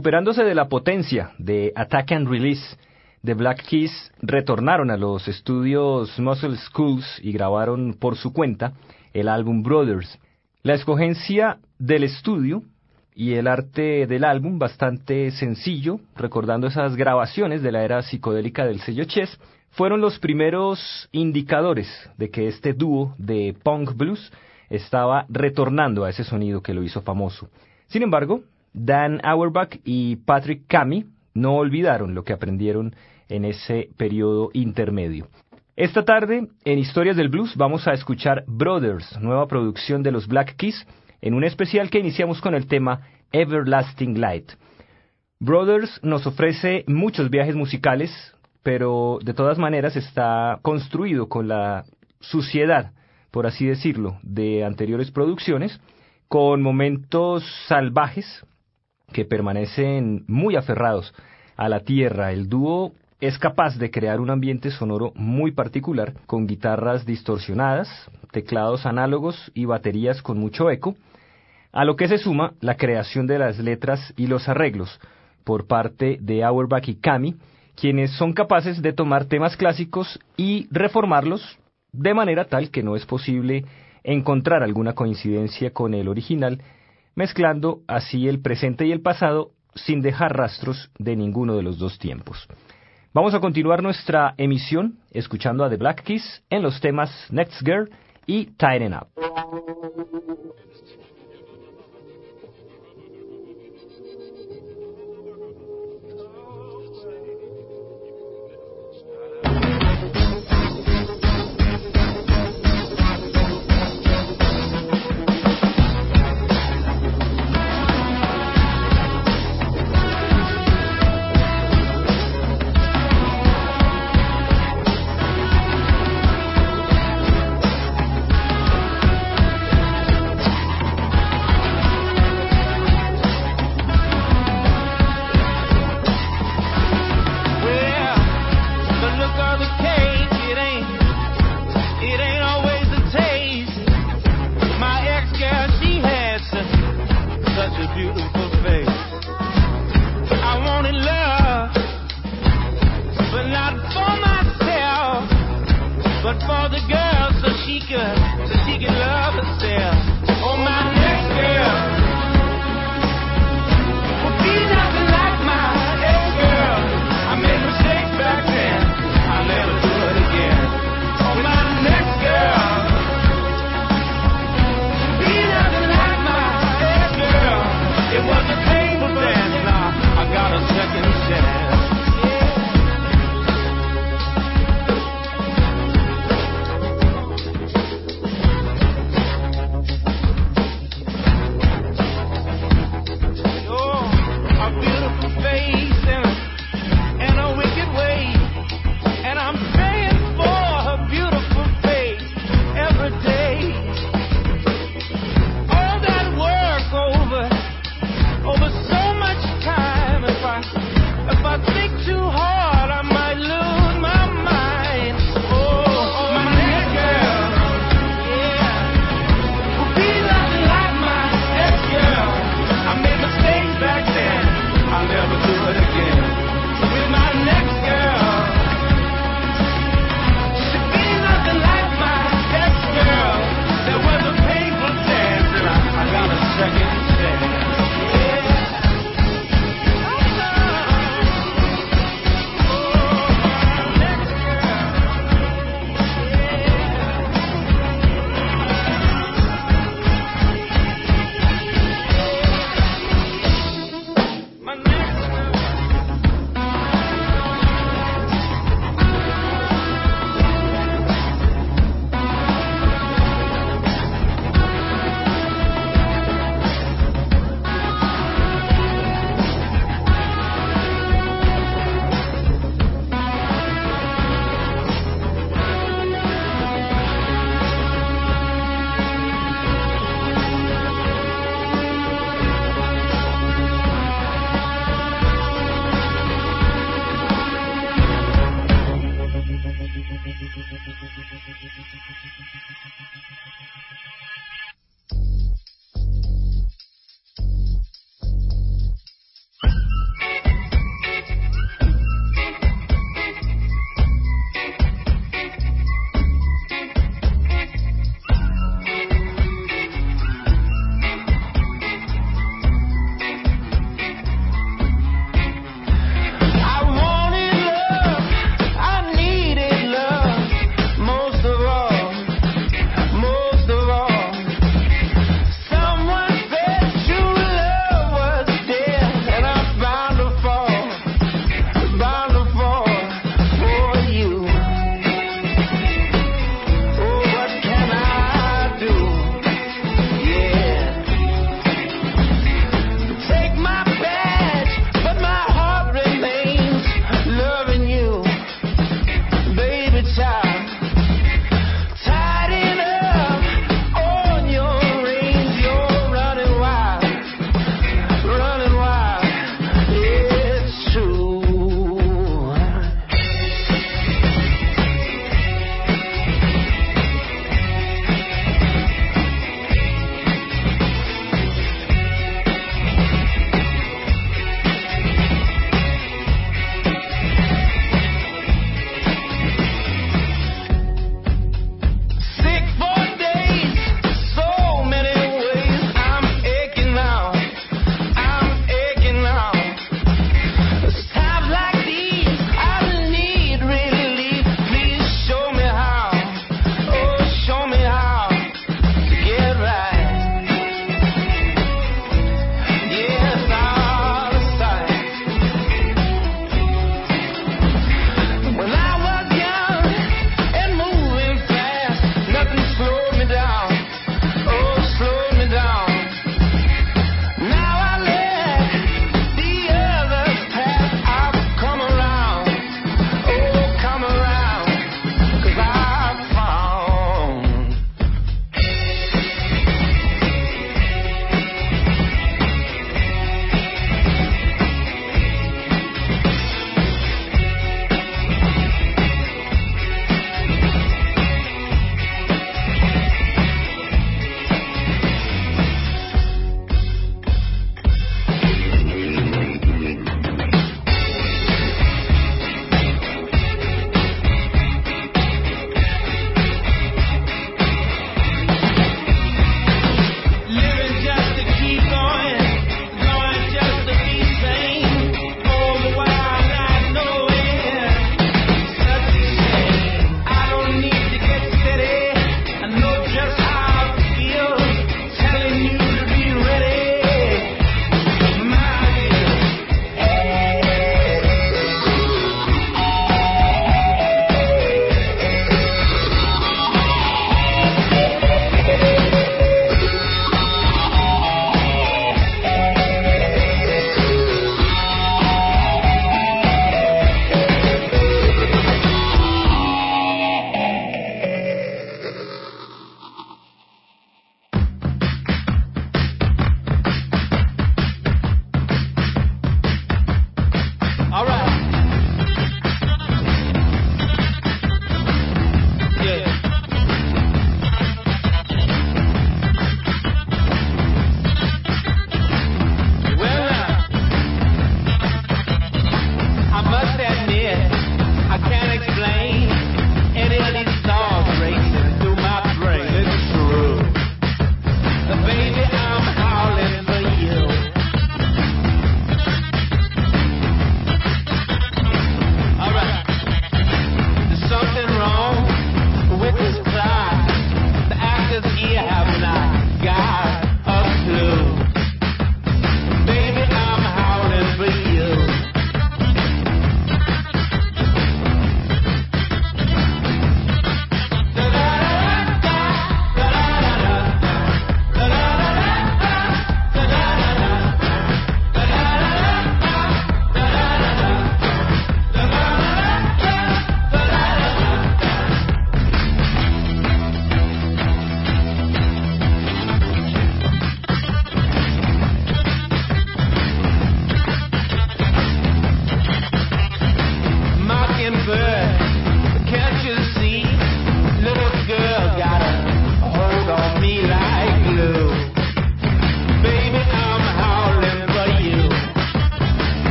Recuperándose de la potencia de Attack and Release, The Black Keys retornaron a los estudios Muscle Schools y grabaron por su cuenta el álbum Brothers. La escogencia del estudio y el arte del álbum bastante sencillo, recordando esas grabaciones de la era psicodélica del sello Chess, fueron los primeros indicadores de que este dúo de punk blues estaba retornando a ese sonido que lo hizo famoso. Sin embargo, Dan Auerbach y Patrick Cami no olvidaron lo que aprendieron en ese periodo intermedio. Esta tarde, en Historias del Blues, vamos a escuchar Brothers, nueva producción de los Black Keys, en un especial que iniciamos con el tema Everlasting Light. Brothers nos ofrece muchos viajes musicales, pero de todas maneras está construido con la suciedad, por así decirlo, de anteriores producciones, con momentos salvajes que permanecen muy aferrados a la tierra. El dúo es capaz de crear un ambiente sonoro muy particular, con guitarras distorsionadas, teclados análogos y baterías con mucho eco, a lo que se suma la creación de las letras y los arreglos por parte de Auerbach y Kami, quienes son capaces de tomar temas clásicos y reformarlos de manera tal que no es posible encontrar alguna coincidencia con el original, mezclando así el presente y el pasado sin dejar rastros de ninguno de los dos tiempos. Vamos a continuar nuestra emisión escuchando a The Black Keys en los temas Next Girl y Tighten Up.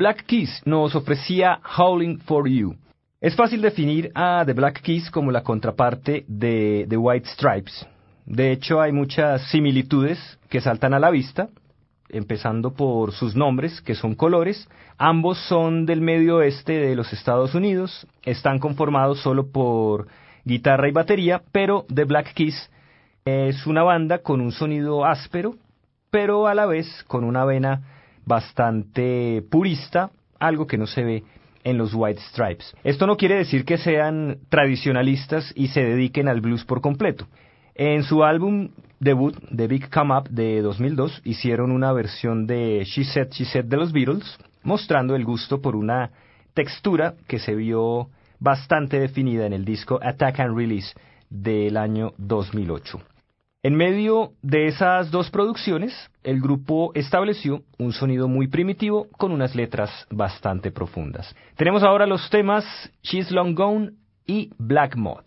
Black Keys nos ofrecía Howling for You. Es fácil definir a The Black Keys como la contraparte de The White Stripes. De hecho, hay muchas similitudes que saltan a la vista, empezando por sus nombres, que son colores. Ambos son del medio oeste de los Estados Unidos, están conformados solo por guitarra y batería, pero The Black Keys es una banda con un sonido áspero, pero a la vez con una vena bastante purista, algo que no se ve en los White Stripes. Esto no quiere decir que sean tradicionalistas y se dediquen al blues por completo. En su álbum debut, The Big Come Up de 2002, hicieron una versión de She Said, She Said de los Beatles, mostrando el gusto por una textura que se vio bastante definida en el disco Attack and Release del año 2008. En medio de esas dos producciones, el grupo estableció un sonido muy primitivo con unas letras bastante profundas. Tenemos ahora los temas She's Long Gone y Black Mod.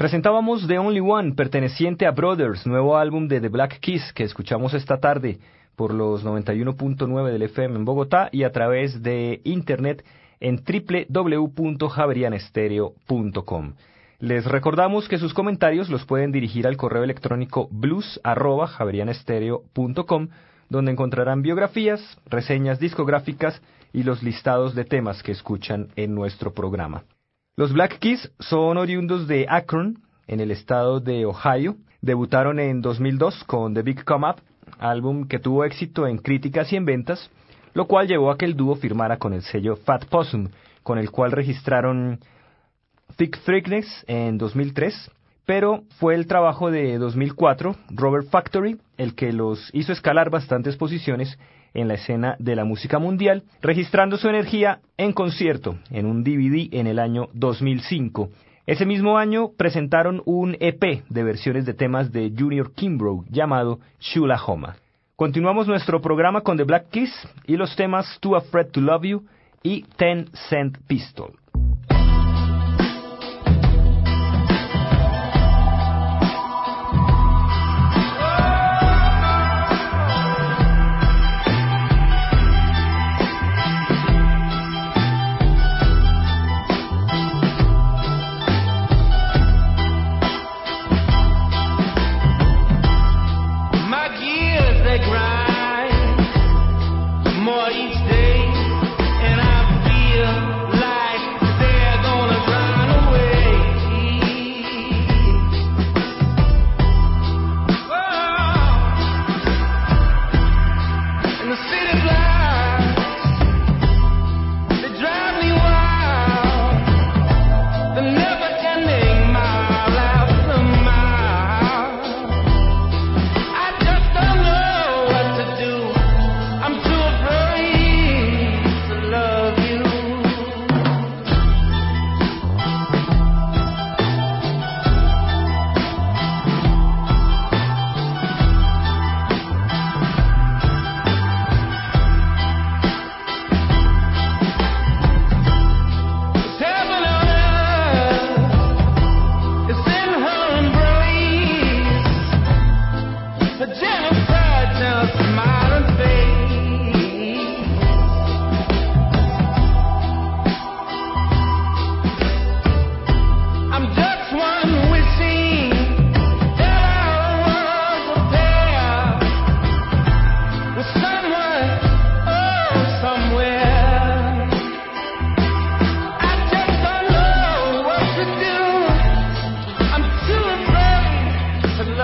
Presentábamos The Only One, perteneciente a Brothers, nuevo álbum de The Black Keys que escuchamos esta tarde por los 91.9 del FM en Bogotá y a través de internet en www.javerianestereo.com. Les recordamos que sus comentarios los pueden dirigir al correo electrónico blues@javerianestereo.com, donde encontrarán biografías, reseñas discográficas y los listados de temas que escuchan en nuestro programa. Los Black Keys son oriundos de Akron, en el estado de Ohio. Debutaron en 2002 con The Big Come Up, álbum que tuvo éxito en críticas y en ventas, lo cual llevó a que el dúo firmara con el sello Fat Possum, con el cual registraron Thick Thickness en 2003, pero fue el trabajo de 2004, Robert Factory, el que los hizo escalar bastantes posiciones en la escena de la música mundial, registrando su energía en concierto en un DVD en el año 2005. Ese mismo año presentaron un EP de versiones de temas de Junior Kimbrough llamado Shula Homa. Continuamos nuestro programa con The Black Keys y los temas Too Afraid to Love You y Ten Cent Pistol.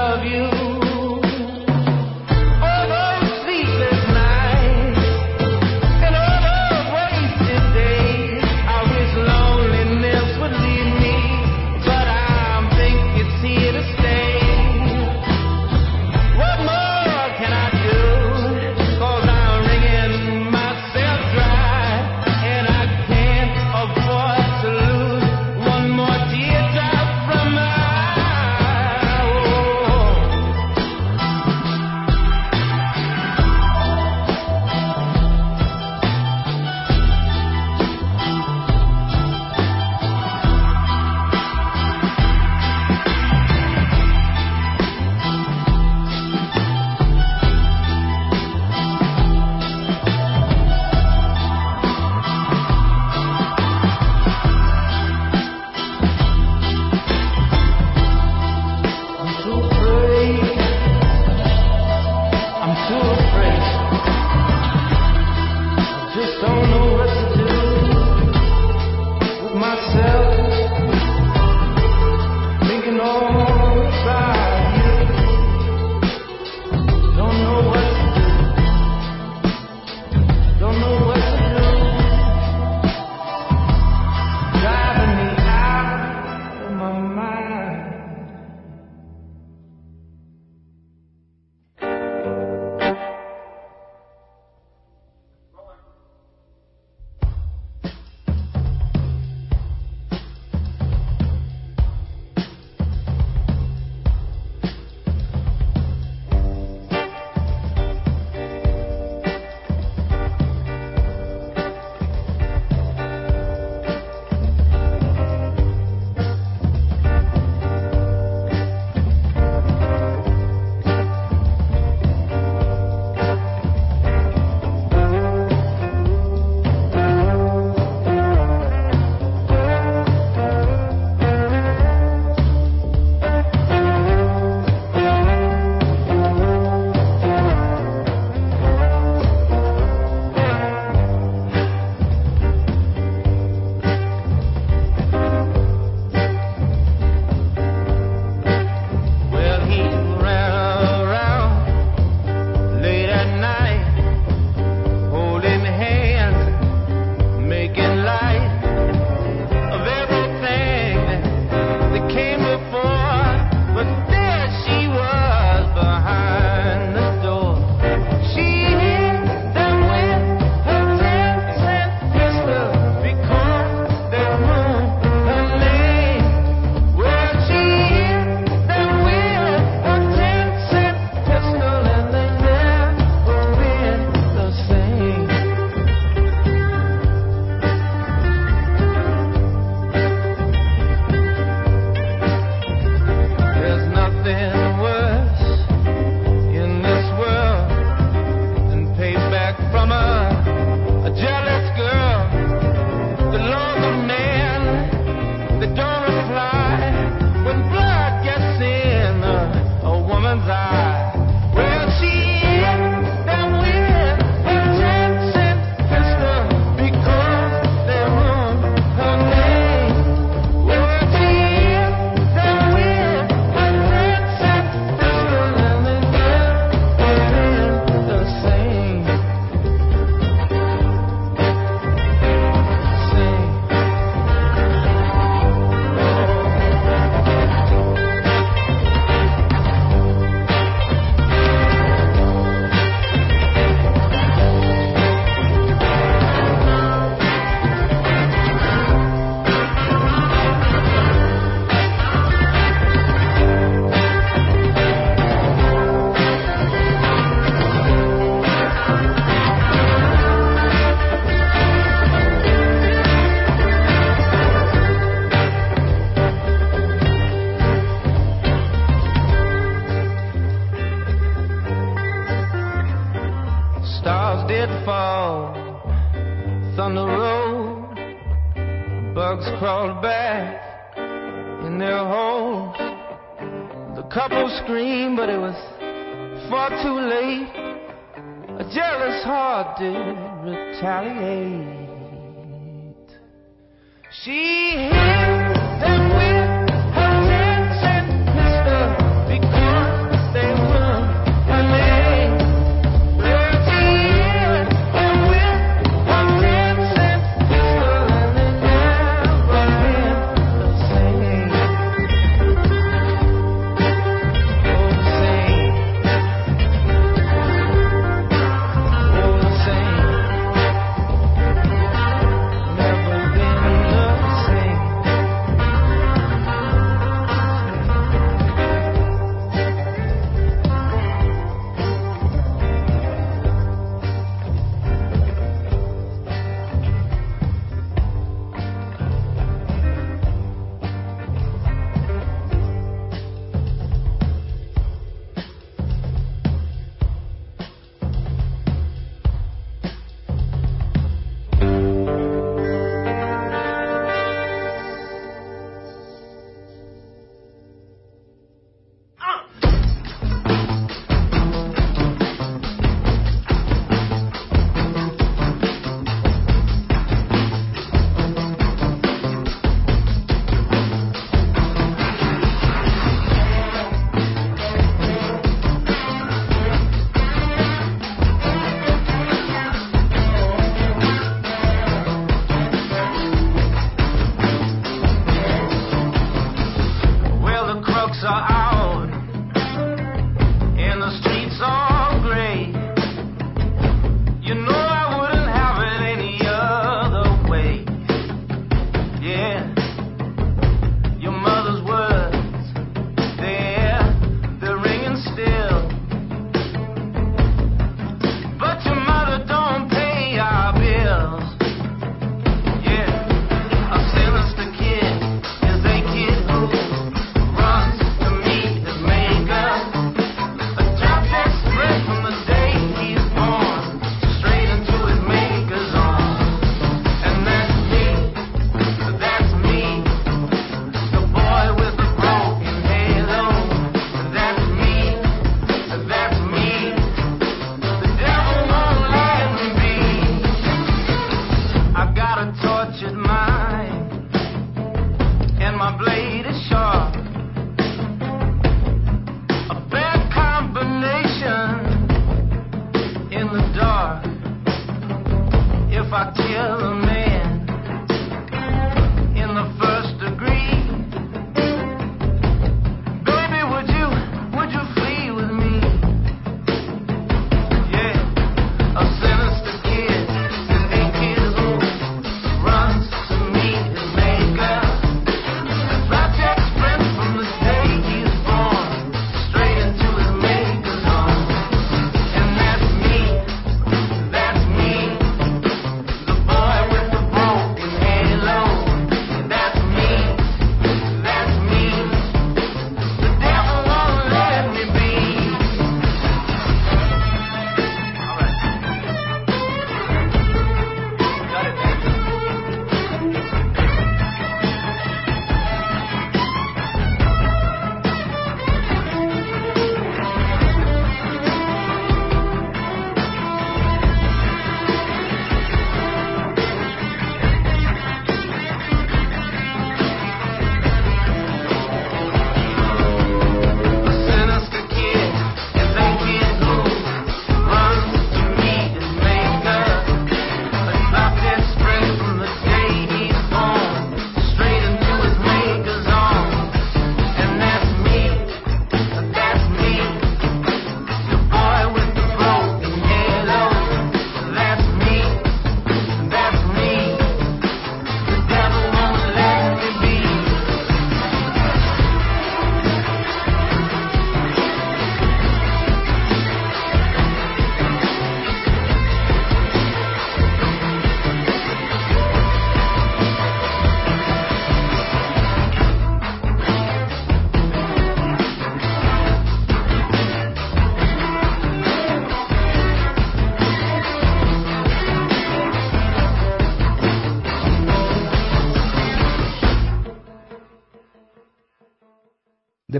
love you.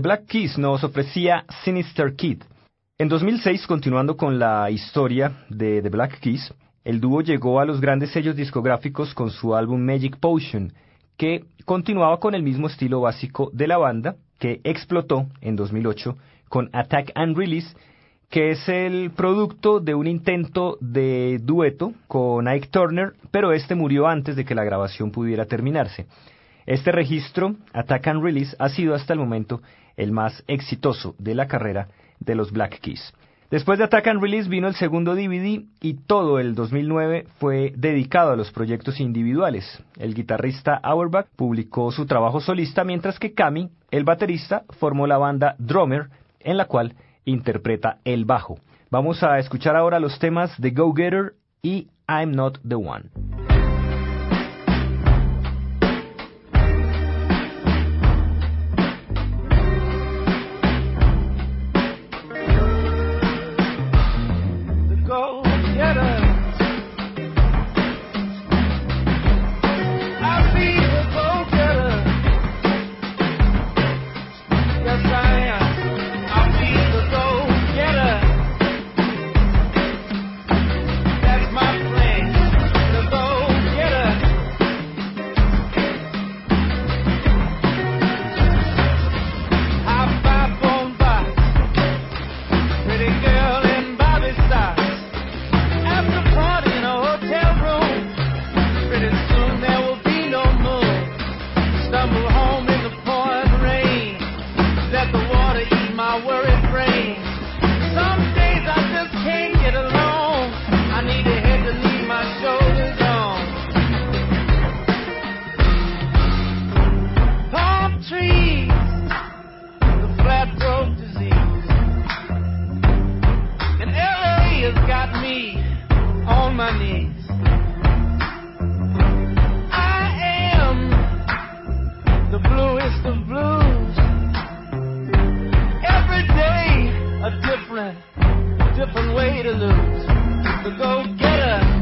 Black Keys nos ofrecía Sinister Kid. En 2006, continuando con la historia de The Black Keys, el dúo llegó a los grandes sellos discográficos con su álbum Magic Potion, que continuaba con el mismo estilo básico de la banda, que explotó en 2008 con Attack and Release, que es el producto de un intento de dueto con Ike Turner, pero este murió antes de que la grabación pudiera terminarse. Este registro, Attack and Release, ha sido hasta el momento el más exitoso de la carrera de los Black Keys. Después de Attack and Release vino el segundo DVD y todo el 2009 fue dedicado a los proyectos individuales. El guitarrista Auerbach publicó su trabajo solista mientras que Cami, el baterista, formó la banda Drummer en la cual interpreta el bajo. Vamos a escuchar ahora los temas de Go Getter y I'm Not the One. one way to lose. The go getter.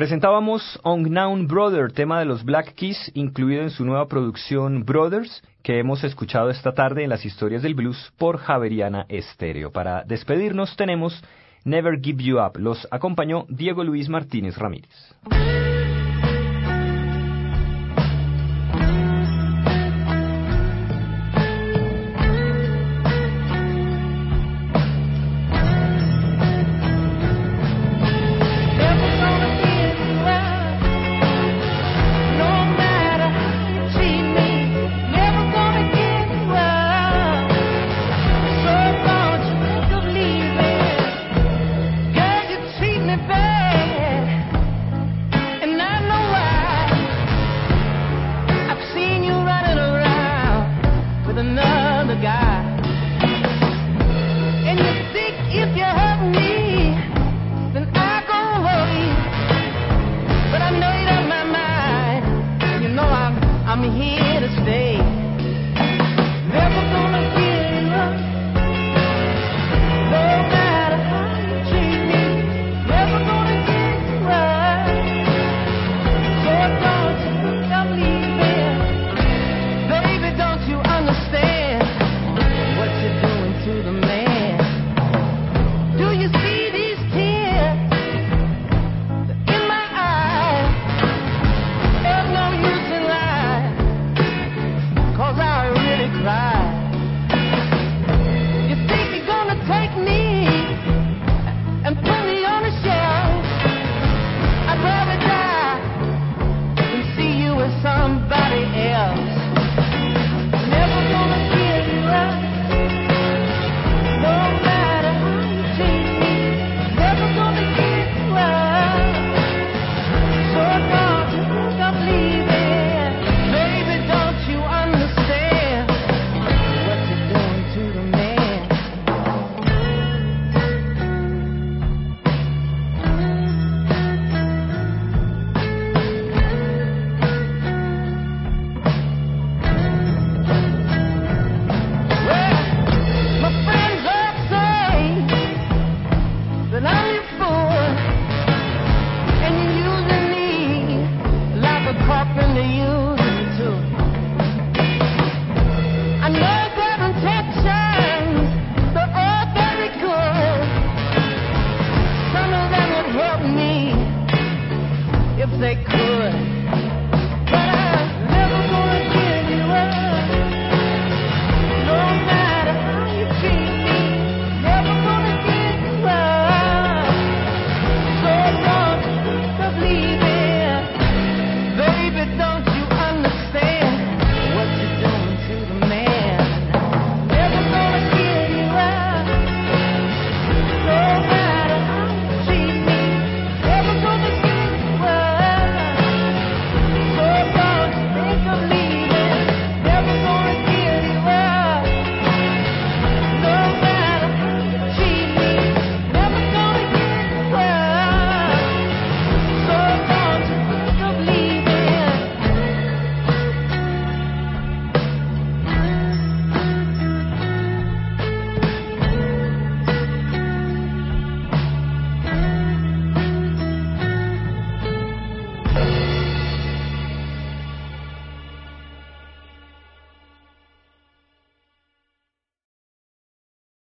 Presentábamos Unknown Brother, tema de los Black Keys, incluido en su nueva producción Brothers, que hemos escuchado esta tarde en las historias del blues por Javeriana Estéreo. Para despedirnos tenemos Never Give You Up. Los acompañó Diego Luis Martínez Ramírez.